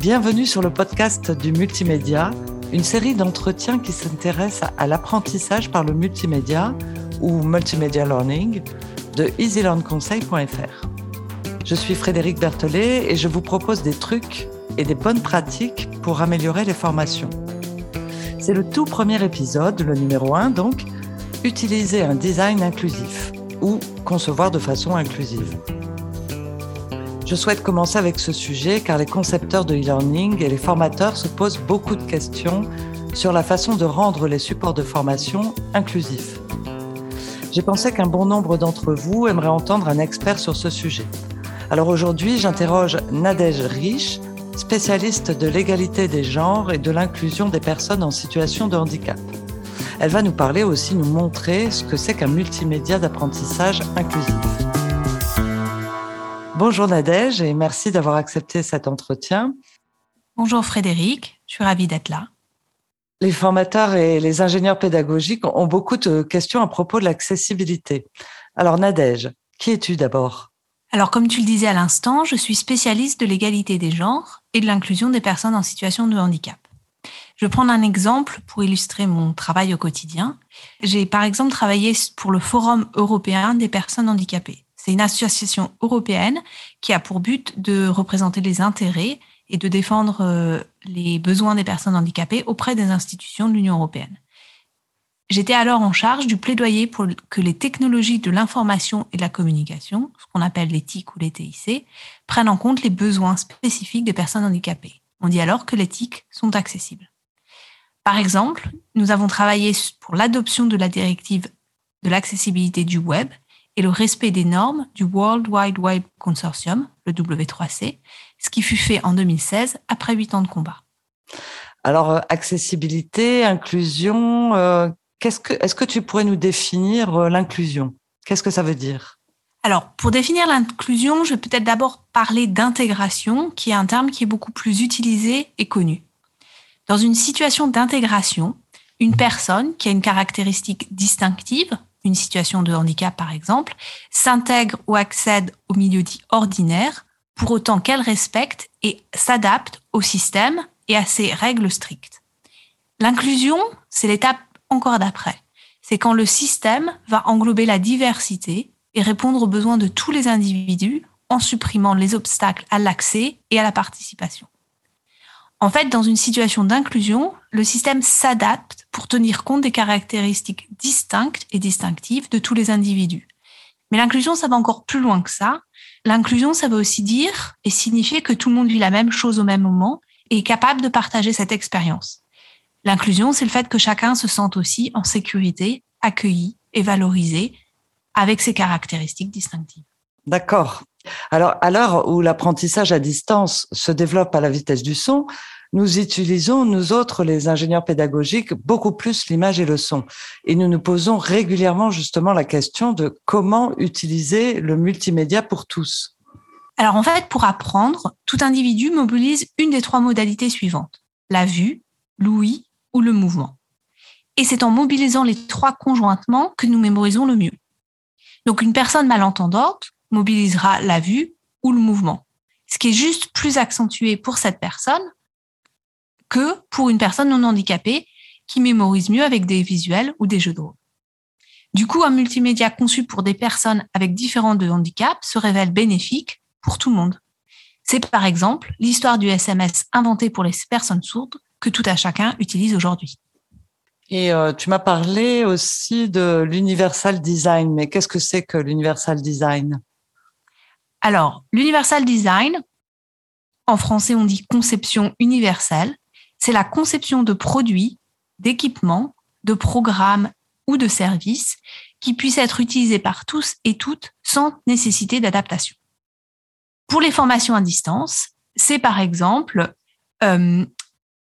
Bienvenue sur le podcast du multimédia, une série d'entretiens qui s'intéresse à l'apprentissage par le multimédia ou multimedia learning de easylearnconseil.fr. Je suis Frédéric Berthelet et je vous propose des trucs et des bonnes pratiques pour améliorer les formations. C'est le tout premier épisode, le numéro 1 donc, utiliser un design inclusif ou concevoir de façon inclusive. Je souhaite commencer avec ce sujet car les concepteurs de e-learning et les formateurs se posent beaucoup de questions sur la façon de rendre les supports de formation inclusifs. J'ai pensé qu'un bon nombre d'entre vous aimeraient entendre un expert sur ce sujet. Alors aujourd'hui, j'interroge Nadège Rich, spécialiste de l'égalité des genres et de l'inclusion des personnes en situation de handicap. Elle va nous parler aussi, nous montrer ce que c'est qu'un multimédia d'apprentissage inclusif. Bonjour Nadège et merci d'avoir accepté cet entretien. Bonjour Frédéric, je suis ravie d'être là. Les formateurs et les ingénieurs pédagogiques ont beaucoup de questions à propos de l'accessibilité. Alors Nadège, qui es-tu d'abord? Alors comme tu le disais à l'instant, je suis spécialiste de l'égalité des genres et de l'inclusion des personnes en situation de handicap. Je vais prendre un exemple pour illustrer mon travail au quotidien. J'ai par exemple travaillé pour le Forum européen des personnes handicapées. C'est une association européenne qui a pour but de représenter les intérêts et de défendre euh, les besoins des personnes handicapées auprès des institutions de l'Union européenne. J'étais alors en charge du plaidoyer pour que les technologies de l'information et de la communication, ce qu'on appelle les TIC ou les TIC, prennent en compte les besoins spécifiques des personnes handicapées. On dit alors que les TIC sont accessibles. Par exemple, nous avons travaillé pour l'adoption de la directive de l'accessibilité du web et le respect des normes du World Wide Web Consortium, le W3C, ce qui fut fait en 2016 après huit ans de combat. Alors, euh, accessibilité, inclusion, euh, qu'est-ce que, est-ce que tu pourrais nous définir euh, l'inclusion? Qu'est-ce que ça veut dire? Alors, pour définir l'inclusion, je vais peut-être d'abord parler d'intégration, qui est un terme qui est beaucoup plus utilisé et connu. Dans une situation d'intégration, une personne qui a une caractéristique distinctive, une situation de handicap par exemple, s'intègre ou accède au milieu dit ordinaire, pour autant qu'elle respecte et s'adapte au système et à ses règles strictes. L'inclusion, c'est l'étape encore d'après. C'est quand le système va englober la diversité et répondre aux besoins de tous les individus en supprimant les obstacles à l'accès et à la participation. En fait, dans une situation d'inclusion, le système s'adapte pour tenir compte des caractéristiques distinctes et distinctives de tous les individus. Mais l'inclusion, ça va encore plus loin que ça. L'inclusion, ça veut aussi dire et signifier que tout le monde vit la même chose au même moment et est capable de partager cette expérience. L'inclusion, c'est le fait que chacun se sente aussi en sécurité, accueilli et valorisé avec ses caractéristiques distinctives. D'accord. Alors, à l'heure où l'apprentissage à distance se développe à la vitesse du son, nous utilisons, nous autres, les ingénieurs pédagogiques, beaucoup plus l'image et le son. Et nous nous posons régulièrement justement la question de comment utiliser le multimédia pour tous. Alors en fait, pour apprendre, tout individu mobilise une des trois modalités suivantes, la vue, l'ouïe ou le mouvement. Et c'est en mobilisant les trois conjointement que nous mémorisons le mieux. Donc une personne malentendante mobilisera la vue ou le mouvement, ce qui est juste plus accentué pour cette personne que pour une personne non handicapée qui mémorise mieux avec des visuels ou des jeux de rôle. Du coup, un multimédia conçu pour des personnes avec différents de handicaps se révèle bénéfique pour tout le monde. C'est par exemple l'histoire du SMS inventé pour les personnes sourdes que tout à chacun utilise aujourd'hui. Et euh, tu m'as parlé aussi de l'universal design, mais qu'est-ce que c'est que l'universal design? Alors, l'universal design, en français on dit conception universelle, c'est la conception de produits, d'équipements, de programmes ou de services qui puissent être utilisés par tous et toutes sans nécessité d'adaptation. Pour les formations à distance, c'est par exemple euh,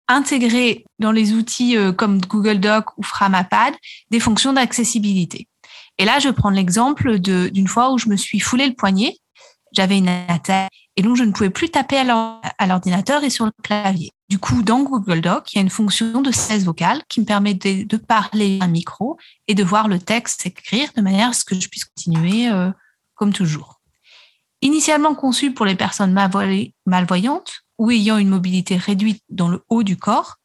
intégrer dans les outils euh, comme Google Doc ou Framapad des fonctions d'accessibilité. Et là, je prendre l'exemple d'une fois où je me suis foulé le poignet. J'avais une attaque et donc je ne pouvais plus taper à l'ordinateur et sur le clavier. Du coup, dans Google Doc, il y a une fonction de cesse vocale qui me permet de, parler à un micro et de voir le texte s'écrire de manière à ce que je puisse continuer euh, comme toujours. Initialement conçu pour les personnes malvoyantes ou ayant une mobilité réduite dans le haut du corps,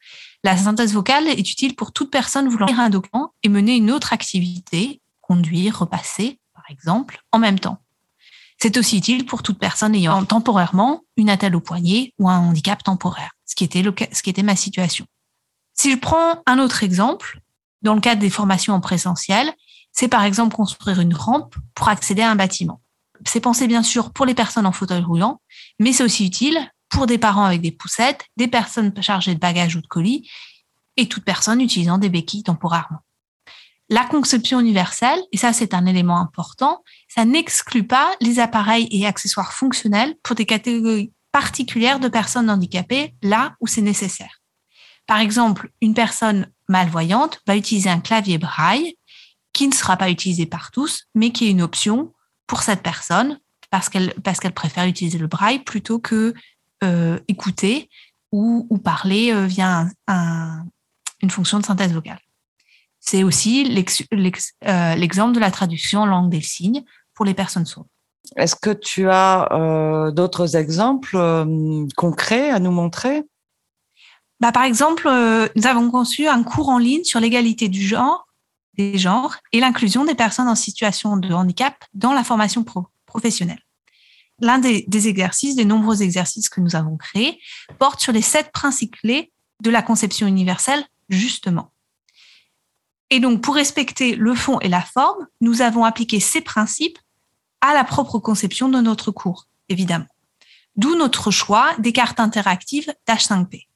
la synthèse vocale est utile pour toute personne voulant lire un document et mener une autre activité, conduire, repasser, par exemple, en même temps. C'est aussi utile pour toute personne ayant temporairement une attelle au poignet ou un handicap temporaire, ce qui était, ma situation. Si je prends un autre exemple, dans le cadre des formations en présentiel, c'est par exemple construire une rampe pour accéder à un bâtiment. C'est pensé bien sûr pour les personnes en fauteuil roulant, mais c'est aussi utile pour des parents avec des poussettes, des personnes chargées de bagages ou de colis, et toute personne utilisant des béquilles temporairement. La conception universelle, et ça c'est un élément important, ça n'exclut pas les appareils et accessoires fonctionnels pour des catégories particulières de personnes handicapées là où c'est nécessaire. Par exemple, une personne malvoyante va utiliser un clavier braille qui ne sera pas utilisé par tous, mais qui est une option pour cette personne parce qu'elle parce qu'elle préfère utiliser le braille plutôt que euh, écouter ou, parler euh, via un, une fonction de synthèse vocale. C'est aussi euh, l'exemple de la traduction en langue des signes pour les personnes sourdes. Est-ce que tu as euh, d'autres exemples euh, concrets à nous montrer? Bah, Par exemple, nous avons conçu un cours en ligne sur l'égalité du genre, des genres et l'inclusion des personnes en situation de handicap dans la formation professionnelle. L'un des, des, exercices, des nombreux exercices que nous avons créés, porte sur les sept principes clés de la conception universelle, justement. Et donc, pour respecter le fond et la forme, nous avons appliqué ces principes à la propre conception de notre cours, évidemment. D'où notre choix des cartes interactives d'H5P.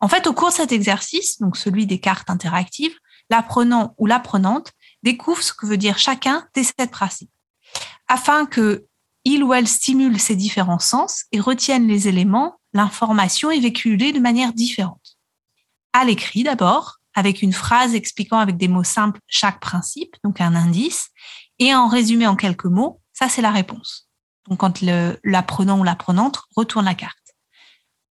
En fait, au cours de cet exercice, donc celui des cartes interactives, l'apprenant ou l'apprenante découvre ce que veut dire chacun des sept principes, afin que il ou elle stimule ses différents sens et retienne les éléments, l'information est véhiculée de manière différente. À l'écrit d'abord, avec une phrase expliquant avec des mots simples chaque principe, donc un indice, et en résumé en quelques mots, ça c'est la réponse. Donc quand l'apprenant ou l'apprenante retourne la carte.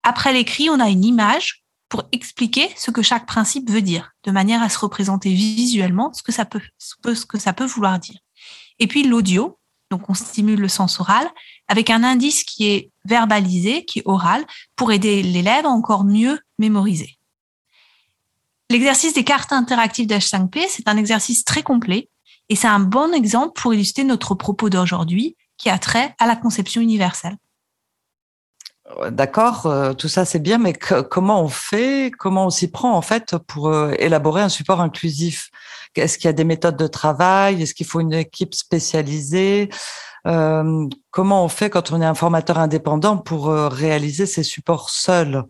Après l'écrit, on a une image pour expliquer ce que chaque principe veut dire, de manière à se représenter visuellement ce que ça peut, ce que ça peut vouloir dire. Et puis l'audio, donc on stimule le sens oral, avec un indice qui est verbalisé, qui est oral, pour aider l'élève à encore mieux mémoriser. L'exercice des cartes interactives d'H5P, c'est un exercice très complet et c'est un bon exemple pour illustrer notre propos d'aujourd'hui qui a trait à la conception universelle. D'accord, euh, tout ça c'est bien, mais comment on fait, comment on s'y prend en fait pour euh, élaborer un support inclusif? Est-ce qu'il y a des méthodes de travail? Est-ce qu'il faut une équipe spécialisée? Euh, Comment on fait quand on est un formateur indépendant pour réaliser ces supports seuls?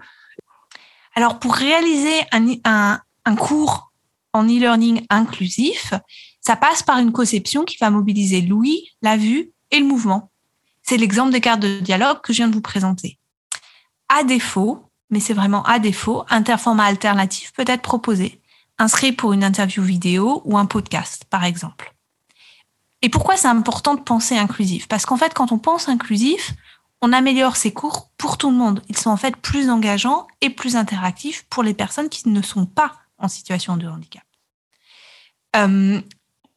Alors pour réaliser un, un cours en e-learning inclusif, ça passe par une conception qui va mobiliser l'ouïe, la vue et le mouvement. C'est l'exemple des cartes de dialogue que je viens de vous présenter. À défaut, mais c'est vraiment à défaut, un format alternatif peut être proposé, inscrit pour une interview vidéo ou un podcast, par exemple. Et pourquoi c'est important de penser inclusif? Parce qu'en fait, quand on pense inclusif, on améliore ces cours pour tout le monde. Ils sont en fait plus engageants et plus interactifs pour les personnes qui ne sont pas en situation de handicap. Euh,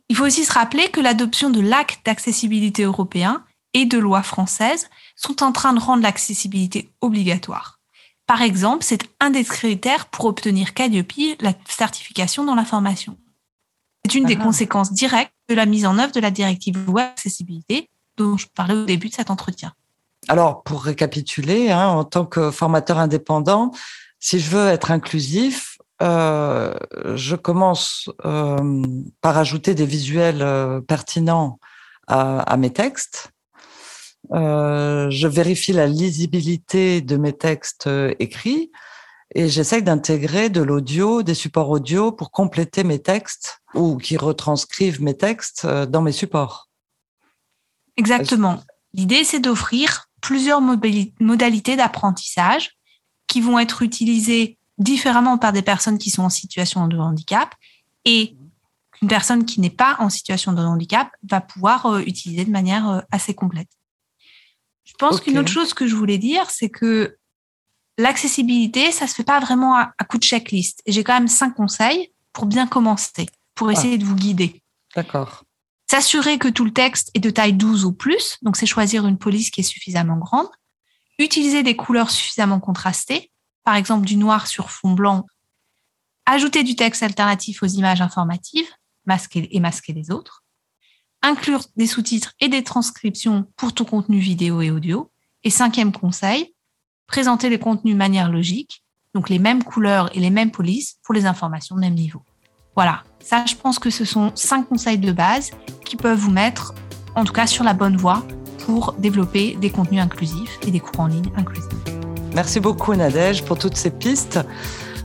il faut aussi se rappeler que l'adoption de l'acte d'accessibilité européen et de lois françaises sont en train de rendre l'accessibilité obligatoire. Par exemple, c'est un des critères pour obtenir Calliope, la certification dans la formation. C'est une des ah. conséquences directes de la mise en œuvre de la directive web accessibilité dont je parlais au début de cet entretien. Alors, pour récapituler, hein, en tant que formateur indépendant, si je veux être inclusif, euh, je commence euh, par ajouter des visuels euh, pertinents à, mes textes. je vérifie la lisibilité de mes textes écrits et j'essaie d'intégrer de l'audio, des supports audio pour compléter mes textes ou qui retranscrivent mes textes dans mes supports. Exactement. L'idée, c'est d'offrir plusieurs modalités d'apprentissage qui vont être utilisées différemment par des personnes qui sont en situation de handicap et qu'une personne qui n'est pas en situation de handicap va pouvoir euh, utiliser de manière euh, assez complète. Je pense qu'une autre chose que je voulais dire, c'est que l'accessibilité, ça se fait pas vraiment à, coup de checklist. Et j'ai quand même cinq conseils pour bien commencer, pour ah. essayer de vous guider. D'accord. S'assurer que tout le texte est de taille 12 ou plus, donc c'est choisir une police qui est suffisamment grande. utiliser des couleurs suffisamment contrastées, par exemple du noir sur fond blanc, ajouter du texte alternatif aux images informatives, masquer et masquer les autres, inclure des sous-titres et des transcriptions pour tout contenu vidéo et audio, et cinquième conseil, présenter les contenus de manière logique, donc les mêmes couleurs et les mêmes polices pour les informations de même niveau. Voilà, ça je pense que ce sont cinq conseils de base qui peuvent vous mettre en tout cas sur la bonne voie pour développer des contenus inclusifs et des cours en ligne inclusifs. Merci beaucoup Nadège pour toutes ces pistes.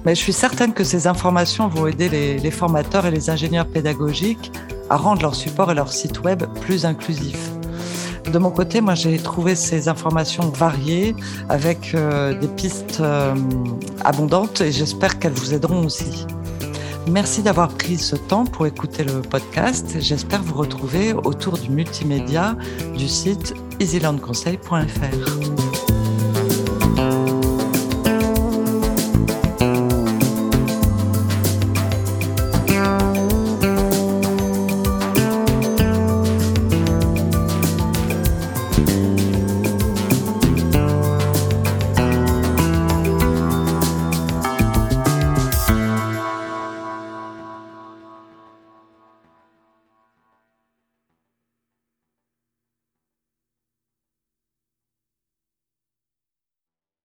Mais je suis certaine que ces informations vont aider les, formateurs et les ingénieurs pédagogiques à rendre leur support et leur site web plus inclusifs. De mon côté, moi, j'ai trouvé ces informations variées avec euh, des pistes euh, abondantes et j'espère qu'elles vous aideront aussi. Merci d'avoir pris ce temps pour écouter le podcast. J'espère vous retrouver autour du multimédia du site easylandconseil.fr.